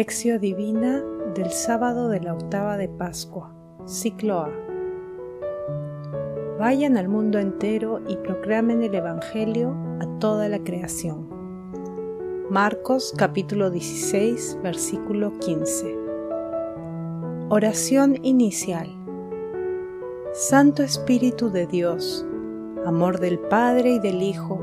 Lección Divina del sábado de la octava de Pascua, ciclo A. Vayan al mundo entero y proclamen el Evangelio a toda la creación. Marcos capítulo 16, versículo 15. Oración inicial. Santo Espíritu de Dios, amor del Padre y del Hijo,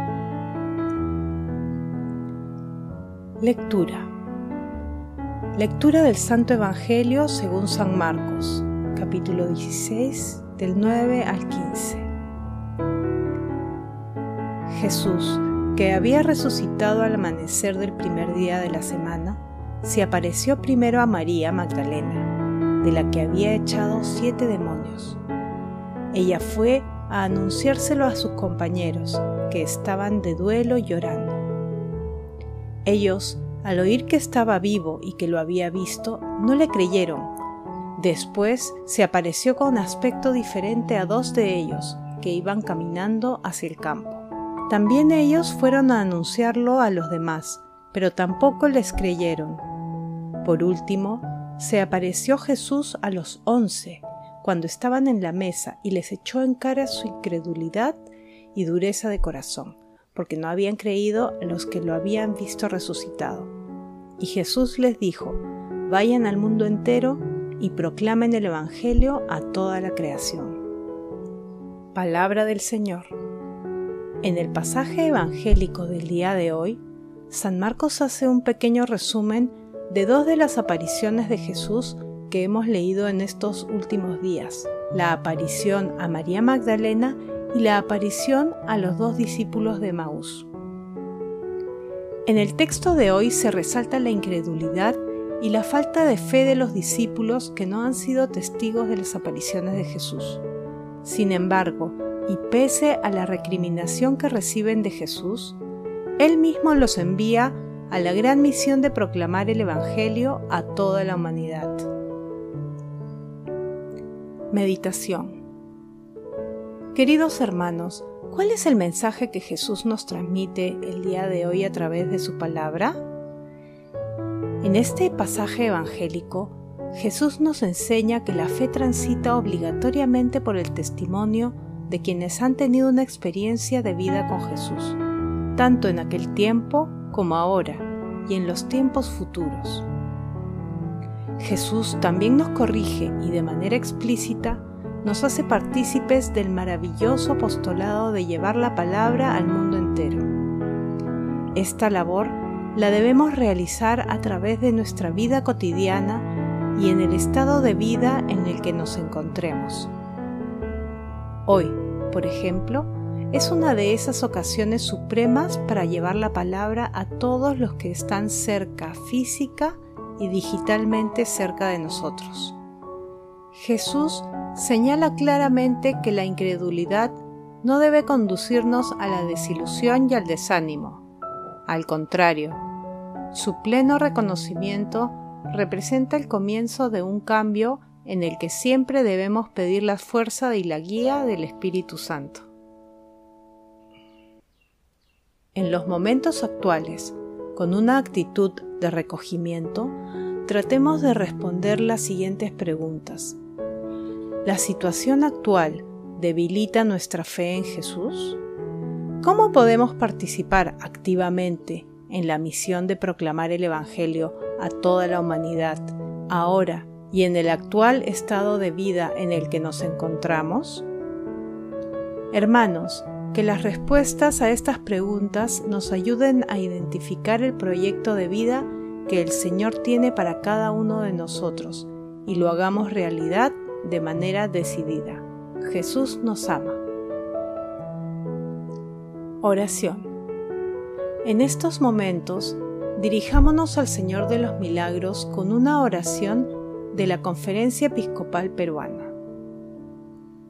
Lectura. Lectura del Santo Evangelio según San Marcos, capítulo 16, del 9 al 15. Jesús, que había resucitado al amanecer del primer día de la semana, se apareció primero a María Magdalena, de la que había echado siete demonios. Ella fue a anunciárselo a sus compañeros, que estaban de duelo llorando. Ellos, al oír que estaba vivo y que lo había visto, no le creyeron. Después se apareció con aspecto diferente a dos de ellos, que iban caminando hacia el campo. También ellos fueron a anunciarlo a los demás, pero tampoco les creyeron. Por último, se apareció Jesús a los once, cuando estaban en la mesa, y les echó en cara su incredulidad y dureza de corazón porque no habían creído los que lo habían visto resucitado. Y Jesús les dijo, vayan al mundo entero y proclamen el Evangelio a toda la creación. Palabra del Señor. En el pasaje evangélico del día de hoy, San Marcos hace un pequeño resumen de dos de las apariciones de Jesús que hemos leído en estos últimos días, la aparición a María Magdalena y la aparición a los dos discípulos de Maús. En el texto de hoy se resalta la incredulidad y la falta de fe de los discípulos que no han sido testigos de las apariciones de Jesús. Sin embargo, y pese a la recriminación que reciben de Jesús, Él mismo los envía a la gran misión de proclamar el Evangelio a toda la humanidad. Meditación Queridos hermanos, ¿cuál es el mensaje que Jesús nos transmite el día de hoy a través de su palabra? En este pasaje evangélico, Jesús nos enseña que la fe transita obligatoriamente por el testimonio de quienes han tenido una experiencia de vida con Jesús, tanto en aquel tiempo como ahora y en los tiempos futuros. Jesús también nos corrige y de manera explícita nos hace partícipes del maravilloso apostolado de llevar la palabra al mundo entero. Esta labor la debemos realizar a través de nuestra vida cotidiana y en el estado de vida en el que nos encontremos. Hoy, por ejemplo, es una de esas ocasiones supremas para llevar la palabra a todos los que están cerca física y digitalmente cerca de nosotros. Jesús señala claramente que la incredulidad no debe conducirnos a la desilusión y al desánimo. Al contrario, su pleno reconocimiento representa el comienzo de un cambio en el que siempre debemos pedir la fuerza y la guía del Espíritu Santo. En los momentos actuales, con una actitud de recogimiento, tratemos de responder las siguientes preguntas. ¿La situación actual debilita nuestra fe en Jesús? ¿Cómo podemos participar activamente en la misión de proclamar el Evangelio a toda la humanidad ahora y en el actual estado de vida en el que nos encontramos? Hermanos, que las respuestas a estas preguntas nos ayuden a identificar el proyecto de vida que el Señor tiene para cada uno de nosotros y lo hagamos realidad de manera decidida. Jesús nos ama. Oración. En estos momentos, Dirijámonos al Señor de los Milagros con una oración de la Conferencia Episcopal Peruana.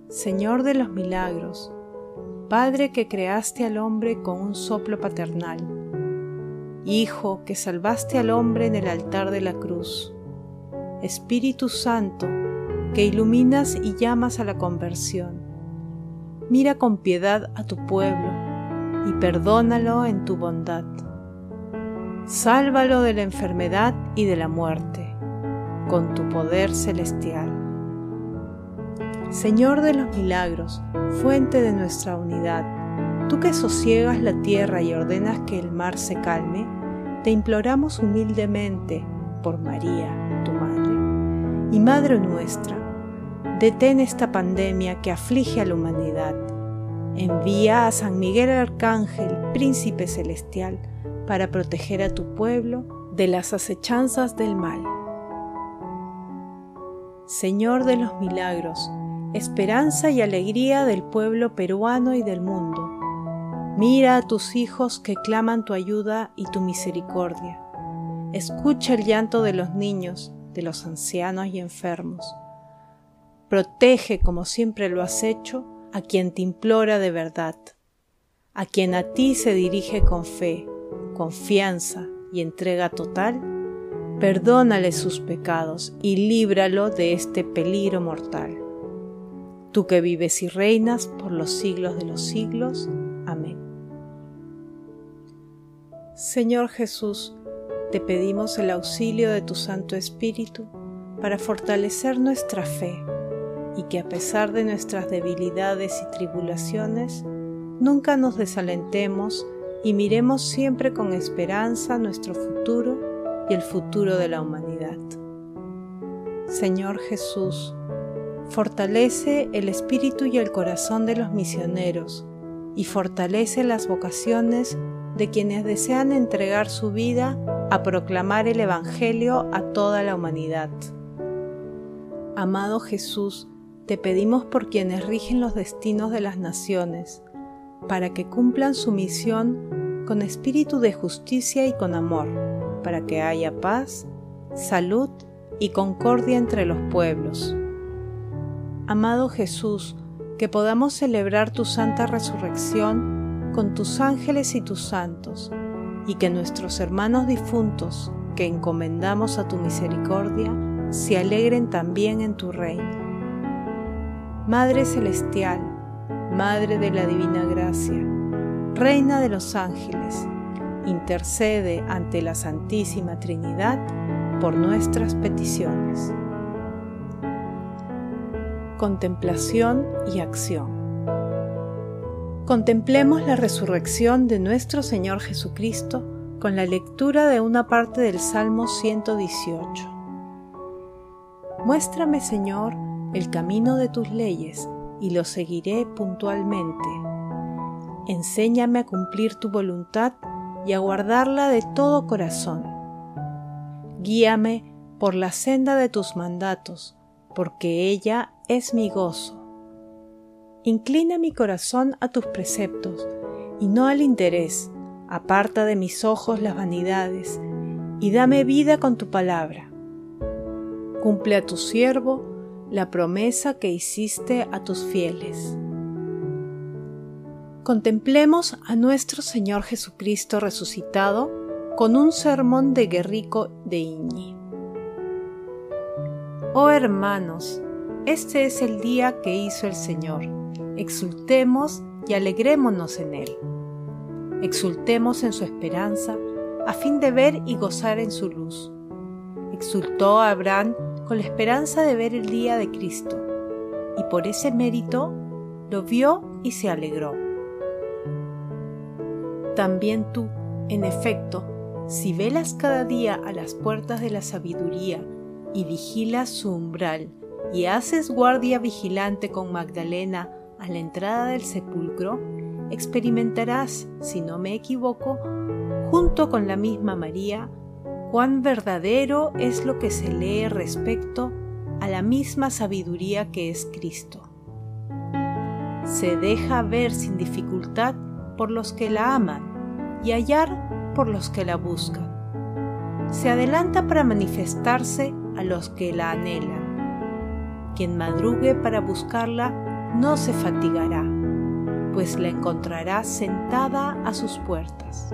Señor de los Milagros, Padre que creaste al hombre con un soplo paternal, Hijo que salvaste al hombre en el altar de la cruz, Espíritu Santo que iluminas y llamas a la conversión, mira con piedad a tu pueblo y perdónalo en tu bondad. Sálvalo de la enfermedad y de la muerte, con tu poder celestial. Señor de los milagros, fuente de nuestra unidad, tú que sosiegas la tierra y ordenas que el mar se calme, te imploramos humildemente por María, tu Madre, y Madre nuestra, detén esta pandemia que aflige a la humanidad Envía a San Miguel Arcángel, príncipe celestial, para proteger a tu pueblo de las acechanzas del mal. Señor de los milagros, esperanza y alegría del pueblo peruano y del mundo, mira a tus hijos que claman tu ayuda y tu misericordia. Escucha el llanto de los niños, de los ancianos y enfermos. Protege, como siempre lo has hecho, a quien te implora de verdad, a quien a ti se dirige con fe, confianza y entrega total, perdónale sus pecados y líbralo de este peligro mortal. Tú que vives y reinas por los siglos de los siglos. Amén. Señor Jesús, te pedimos el auxilio de tu Santo Espíritu para fortalecer nuestra fe y que a pesar de nuestras debilidades y tribulaciones, nunca nos desalentemos y miremos siempre con esperanza nuestro futuro y el futuro de la humanidad. Señor Jesús, fortalece el espíritu y el corazón de los misioneros y fortalece las vocaciones de quienes desean entregar su vida a proclamar el Evangelio a toda la humanidad. Amado Jesús, te pedimos por quienes rigen los destinos de las naciones, para que cumplan su misión con espíritu de justicia y con amor, para que haya paz, salud y concordia entre los pueblos. Amado Jesús, que podamos celebrar tu santa resurrección con tus ángeles y tus santos, y que nuestros hermanos difuntos, que encomendamos a tu misericordia, se alegren también en tu reino. Madre Celestial, Madre de la Divina Gracia, Reina de los Ángeles, intercede ante la Santísima Trinidad por nuestras peticiones. Contemplación y acción. Contemplemos la resurrección de nuestro Señor Jesucristo con la lectura de una parte del Salmo 118. Muéstrame, Señor, el camino de tus leyes y lo seguiré puntualmente. Enséñame a cumplir tu voluntad y a guardarla de todo corazón. Guíame por la senda de tus mandatos, porque ella es mi gozo. Inclina mi corazón a tus preceptos y no al interés. Aparta de mis ojos las vanidades y dame vida con tu palabra. Cumple a tu siervo la promesa que hiciste a tus fieles. Contemplemos a nuestro Señor Jesucristo resucitado con un sermón de Guerrico de Iñi. Oh hermanos, este es el día que hizo el Señor. Exultemos y alegrémonos en él. Exultemos en su esperanza, a fin de ver y gozar en su luz. Exultó Abraham con la esperanza de ver el día de Cristo, y por ese mérito lo vio y se alegró. También tú, en efecto, si velas cada día a las puertas de la sabiduría y vigilas su umbral, y haces guardia vigilante con Magdalena a la entrada del sepulcro, experimentarás, si no me equivoco, junto con la misma María, cuán verdadero es lo que se lee respecto a la misma sabiduría que es Cristo. Se deja ver sin dificultad por los que la aman y hallar por los que la buscan. se adelanta para manifestarse a los que la anhelan. Quien madrugue para buscarla no se fatigará, pues la encontrará sentada a sus puertas.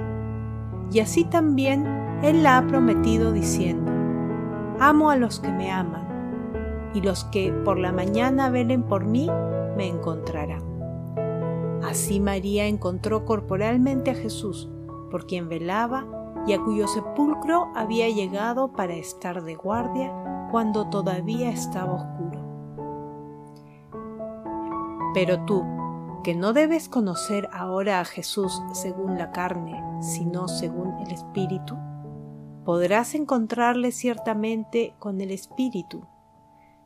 Y así también Él la ha prometido diciendo, Amo a los que me aman, y los que por la mañana velen por mí me encontrarán. Así María encontró corporalmente a Jesús, por quien velaba y a cuyo sepulcro había llegado para estar de guardia cuando todavía estaba oscuro. Pero tú, que no debes conocer ahora a Jesús según la carne, sino según el Espíritu, podrás encontrarle ciertamente con el Espíritu.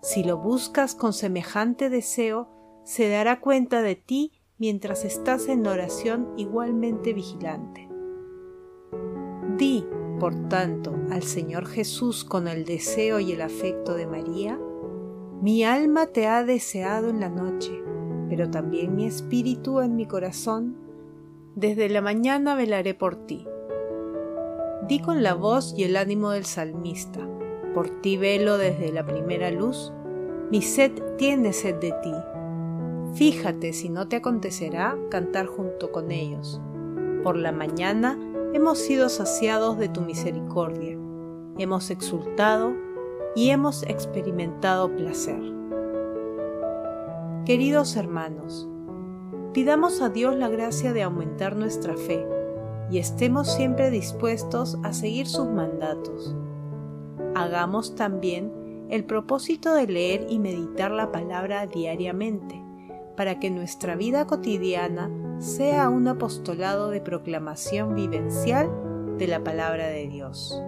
Si lo buscas con semejante deseo, se dará cuenta de ti mientras estás en oración igualmente vigilante. Di, por tanto, al Señor Jesús con el deseo y el afecto de María, mi alma te ha deseado en la noche, pero también mi espíritu en mi corazón, desde la mañana velaré por ti. Di con la voz y el ánimo del salmista, por ti velo desde la primera luz, mi sed tiene sed de ti. Fíjate si no te acontecerá cantar junto con ellos. Por la mañana hemos sido saciados de tu misericordia, hemos exultado y hemos experimentado placer. Queridos hermanos, pidamos a Dios la gracia de aumentar nuestra fe y estemos siempre dispuestos a seguir sus mandatos. Hagamos también el propósito de leer y meditar la palabra diariamente, para que nuestra vida cotidiana sea un apostolado de proclamación vivencial de la palabra de Dios.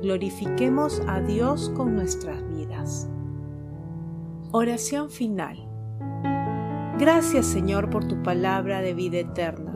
Glorifiquemos a Dios con nuestras vidas. Oración final. Gracias Señor por tu palabra de vida eterna.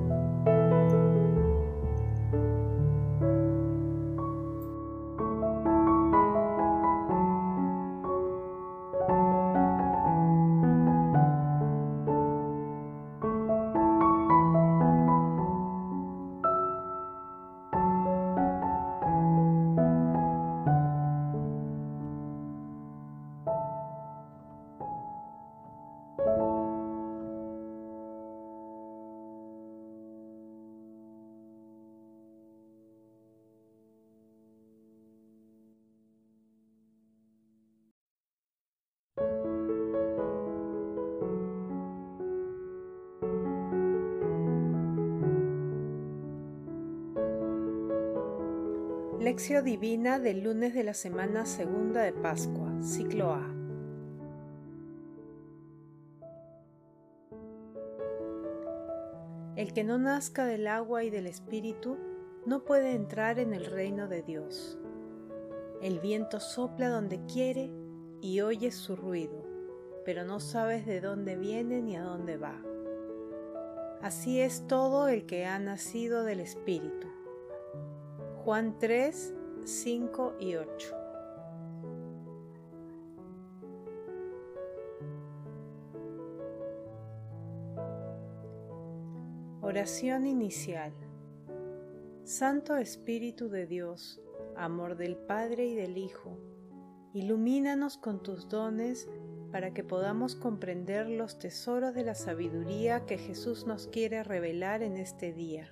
Lección Divina del lunes de la semana segunda de Pascua, ciclo A. El que no nazca del agua y del Espíritu no puede entrar en el reino de Dios. El viento sopla donde quiere y oyes su ruido, pero no sabes de dónde viene ni a dónde va. Así es todo el que ha nacido del Espíritu. Juan 3, 5 y 8. Oración inicial. Santo Espíritu de Dios, amor del Padre y del Hijo, ilumínanos con tus dones para que podamos comprender los tesoros de la sabiduría que Jesús nos quiere revelar en este día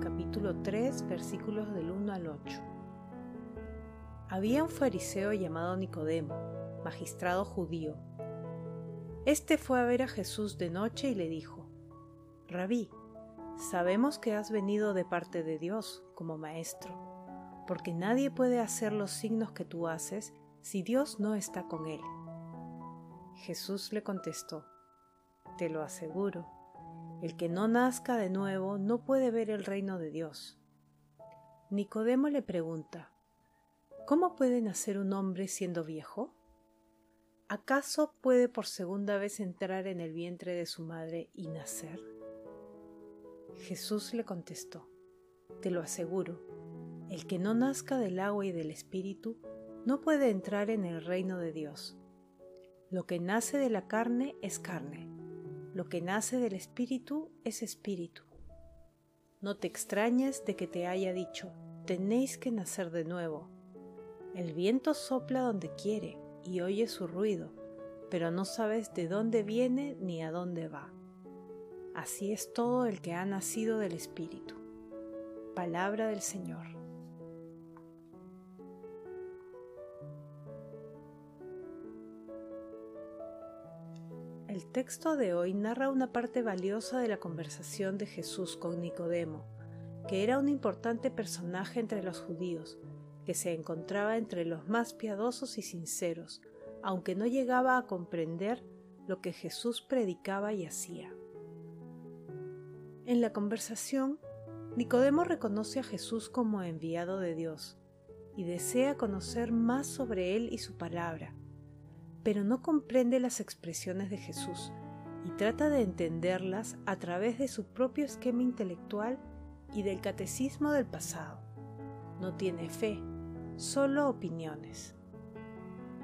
capítulo 3, versículos del 1 al 8. Había un fariseo llamado Nicodemo, magistrado judío. Este fue a ver a Jesús de noche y le dijo, Rabí, sabemos que has venido de parte de Dios como maestro, porque nadie puede hacer los signos que tú haces si Dios no está con él. Jesús le contestó, Te lo aseguro, el que no nazca de nuevo no puede ver el reino de Dios. Nicodemo le pregunta, ¿Cómo puede nacer un hombre siendo viejo? ¿Acaso puede por segunda vez entrar en el vientre de su madre y nacer? Jesús le contestó, Te lo aseguro, el que no nazca del agua y del Espíritu no puede entrar en el reino de Dios. Lo que nace de la carne es carne, lo que nace del Espíritu es Espíritu. No te extrañes de que te haya dicho, tenéis que nacer de nuevo el viento sopla donde quiere y oye su ruido, pero no sabes de dónde viene ni a dónde va. Así es todo el que ha nacido del Espíritu. Palabra del Señor. El texto de hoy narra una parte valiosa de la conversación de Jesús con Nicodemo, que era un importante personaje entre los judíos, que se encontraba entre los más piadosos y sinceros, aunque no llegaba a comprender lo que Jesús predicaba y hacía. En la conversación, Nicodemo reconoce a Jesús como enviado de Dios y desea conocer más sobre él y su palabra, pero no comprende las expresiones de Jesús y trata de entenderlas a través de su propio esquema intelectual y del catecismo del pasado. No tiene fe, solo opiniones.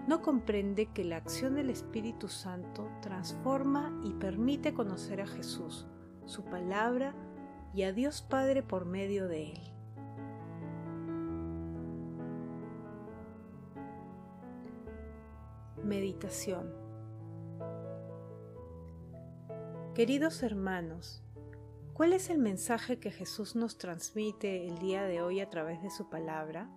No comprende que la acción del Espíritu Santo transforma y permite conocer a Jesús, su palabra y a Dios Padre por medio de él. Meditación Queridos hermanos, ¿cuál es el mensaje que Jesús nos transmite el día de hoy a través de su palabra?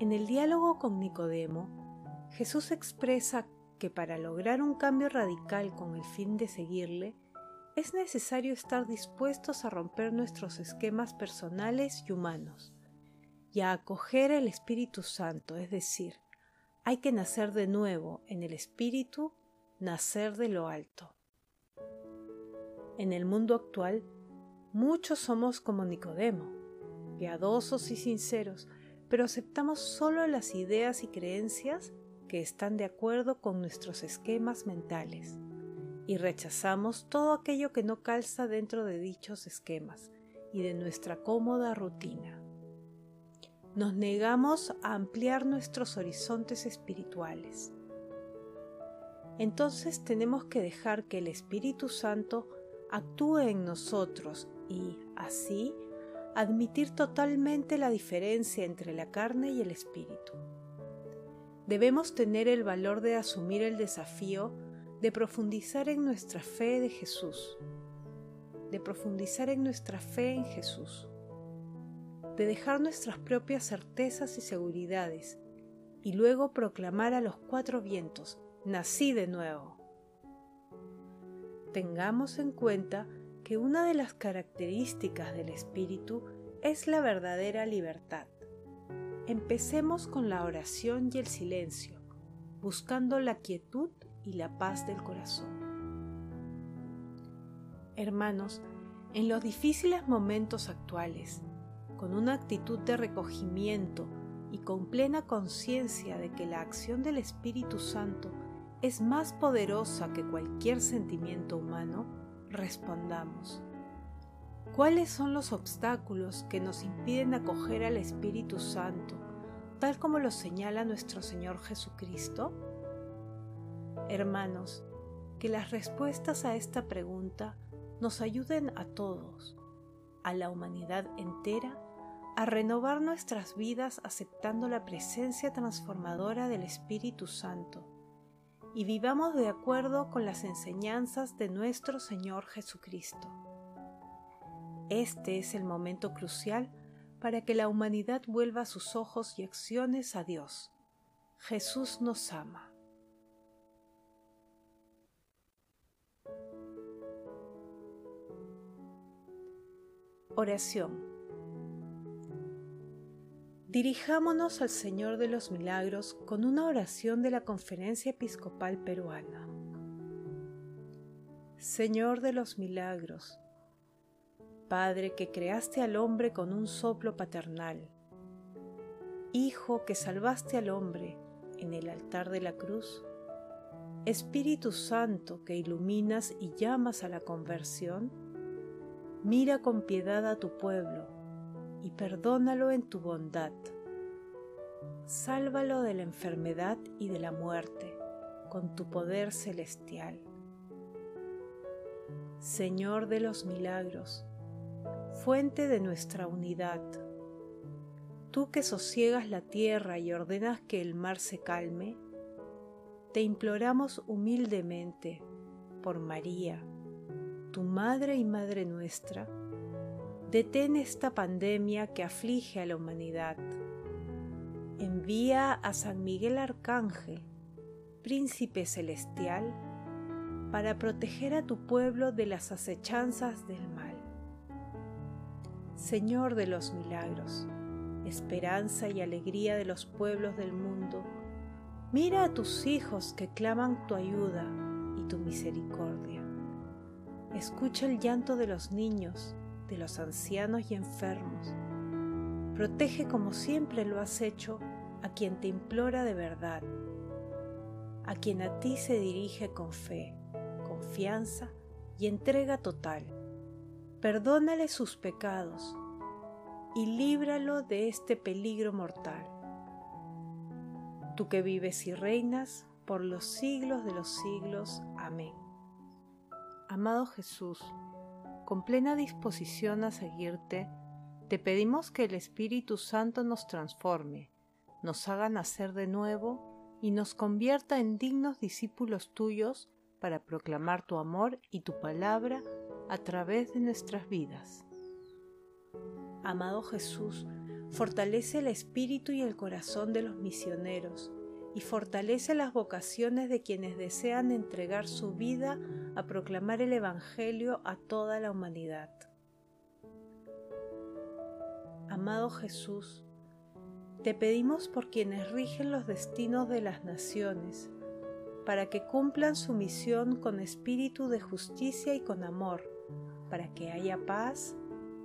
En el diálogo con Nicodemo, Jesús expresa que para lograr un cambio radical con el fin de seguirle, es necesario estar dispuestos a romper nuestros esquemas personales y humanos y a acoger el Espíritu Santo, es decir, hay que nacer de nuevo en el Espíritu, nacer de lo alto. En el mundo actual, muchos somos como Nicodemo, piadosos y sinceros, pero aceptamos solo las ideas y creencias que están de acuerdo con nuestros esquemas mentales y rechazamos todo aquello que no calza dentro de dichos esquemas y de nuestra cómoda rutina. Nos negamos a ampliar nuestros horizontes espirituales. Entonces tenemos que dejar que el Espíritu Santo actúe en nosotros y, así, admitir totalmente la diferencia entre la carne y el espíritu. Debemos tener el valor de asumir el desafío de profundizar en nuestra fe de Jesús, de profundizar en nuestra fe en Jesús, de dejar nuestras propias certezas y seguridades y luego proclamar a los cuatro vientos, nací de nuevo. Tengamos en cuenta que una de las características del espíritu es la verdadera libertad. Empecemos con la oración y el silencio, buscando la quietud y la paz del corazón. Hermanos, en los difíciles momentos actuales, con una actitud de recogimiento y con plena conciencia de que la acción del Espíritu Santo es más poderosa que cualquier sentimiento humano, respondamos. ¿Cuáles son los obstáculos que nos impiden acoger al Espíritu Santo, tal como lo señala nuestro Señor Jesucristo? Hermanos, que las respuestas a esta pregunta nos ayuden a todos, a la humanidad entera, a renovar nuestras vidas aceptando la presencia transformadora del Espíritu Santo y vivamos de acuerdo con las enseñanzas de nuestro Señor Jesucristo. Este es el momento crucial para que la humanidad vuelva sus ojos y acciones a Dios, Jesús nos ama. Oración. Dirijámonos al Señor de los Milagros con una oración de la Conferencia Episcopal Peruana. Señor de los Milagros, Padre que creaste al hombre con un soplo paternal, Hijo que salvaste al hombre en el altar de la cruz, Espíritu Santo que iluminas y llamas a la conversión, mira con piedad a tu pueblo y perdónalo en tu bondad. Sálvalo de la enfermedad y de la muerte con tu poder celestial. Señor de los milagros, fuente de nuestra unidad, tú que sosiegas la tierra y ordenas que el mar se calme, te imploramos humildemente por María, tu Madre y Madre nuestra, detén esta pandemia que aflige a la humanidad. Envía a San Miguel Arcángel, príncipe celestial, para proteger a tu pueblo de las acechanzas del mal. Señor de los milagros, esperanza y alegría de los pueblos del mundo, mira a tus hijos que claman tu ayuda y tu misericordia. Escucha el llanto de los niños, de los ancianos y enfermos. Protege como siempre lo has hecho a quien te implora de verdad, a quien a ti se dirige con fe confianza y entrega total. Perdónale sus pecados y líbralo de este peligro mortal. Tú que vives y reinas por los siglos de los siglos. Amén. Amado Jesús, con plena disposición a seguirte, te pedimos que el Espíritu Santo nos transforme, nos haga nacer de nuevo y nos convierta en dignos discípulos tuyos para proclamar tu amor y tu palabra a través de nuestras vidas. Amado Jesús, fortalece el espíritu y el corazón de los misioneros y fortalece las vocaciones de quienes desean entregar su vida a proclamar el Evangelio a toda la humanidad. Amado Jesús, te pedimos por quienes rigen los destinos de las naciones, para que cumplan su misión con espíritu de justicia y con amor, para que haya paz,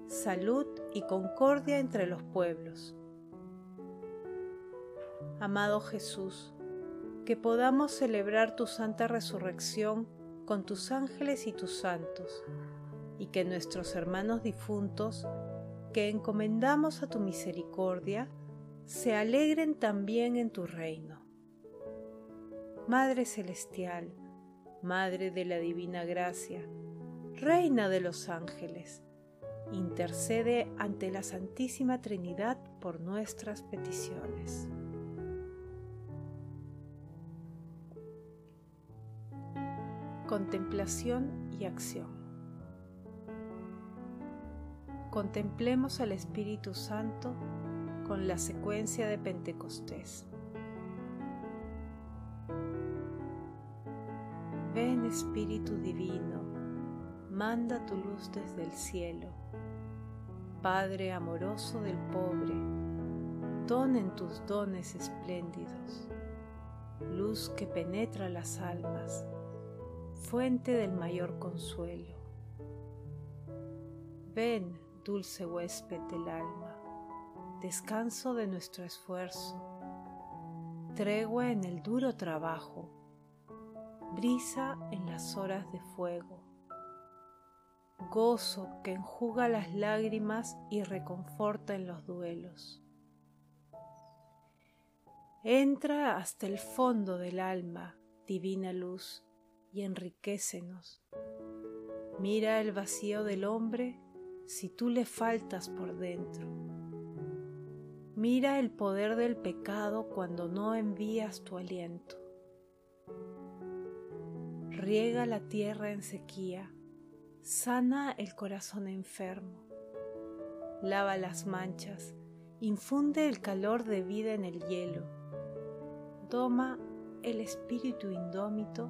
salud y concordia entre los pueblos. Amado Jesús, que podamos celebrar tu santa resurrección con tus ángeles y tus santos, y que nuestros hermanos difuntos, que encomendamos a tu misericordia, se alegren también en tu reino. Madre Celestial, Madre de la Divina Gracia, Reina de los Ángeles, intercede ante la Santísima Trinidad por nuestras peticiones. Contemplación y acción. Contemplemos al Espíritu Santo con la secuencia de Pentecostés. Ven Espíritu Divino, manda tu luz desde el cielo. Padre amoroso del pobre, donen tus dones espléndidos, luz que penetra las almas, fuente del mayor consuelo. Ven, dulce huésped del alma, descanso de nuestro esfuerzo, tregua en el duro trabajo brisa en las horas de fuego, gozo que enjuga las lágrimas y reconforta en los duelos. Entra hasta el fondo del alma, divina luz, y enriquecenos. Mira el vacío del hombre si tú le faltas por dentro. Mira el poder del pecado cuando no envías tu aliento riega la tierra en sequía, sana el corazón enfermo, lava las manchas, infunde el calor de vida en el hielo, Toma el espíritu indómito,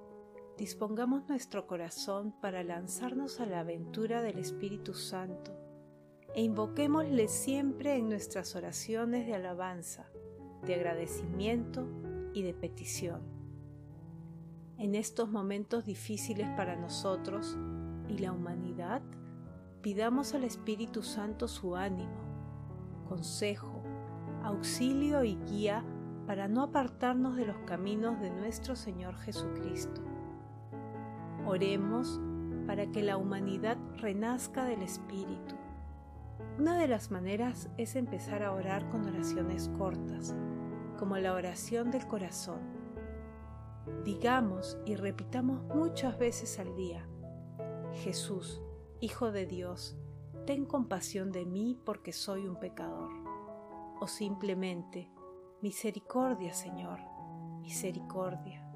dispongamos nuestro corazón para lanzarnos a la aventura del Espíritu Santo e invoquémosle siempre en nuestras oraciones de alabanza, de agradecimiento y de petición. En estos momentos difíciles para nosotros y la humanidad, pidamos al Espíritu Santo su ánimo, consejo, auxilio y guía para no apartarnos de los caminos de nuestro Señor Jesucristo. Oremos para que la humanidad renazca del Espíritu una de las maneras es empezar a orar con oraciones cortas, como la oración del corazón. Digamos y repitamos muchas veces al día, Jesús, Hijo de Dios, ten compasión de mí porque soy un pecador. O simplemente, misericordia Señor, misericordia.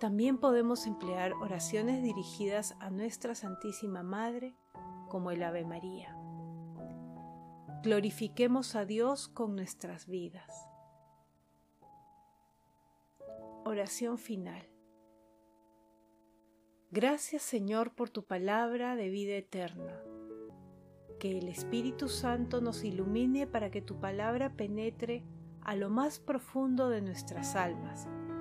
También podemos emplear oraciones dirigidas a nuestra Santísima Madre, como el Ave María. Glorifiquemos a Dios con nuestras vidas. Oración final. Gracias Señor por tu palabra de vida eterna. Que el Espíritu Santo nos ilumine para que tu palabra penetre a lo más profundo de nuestras almas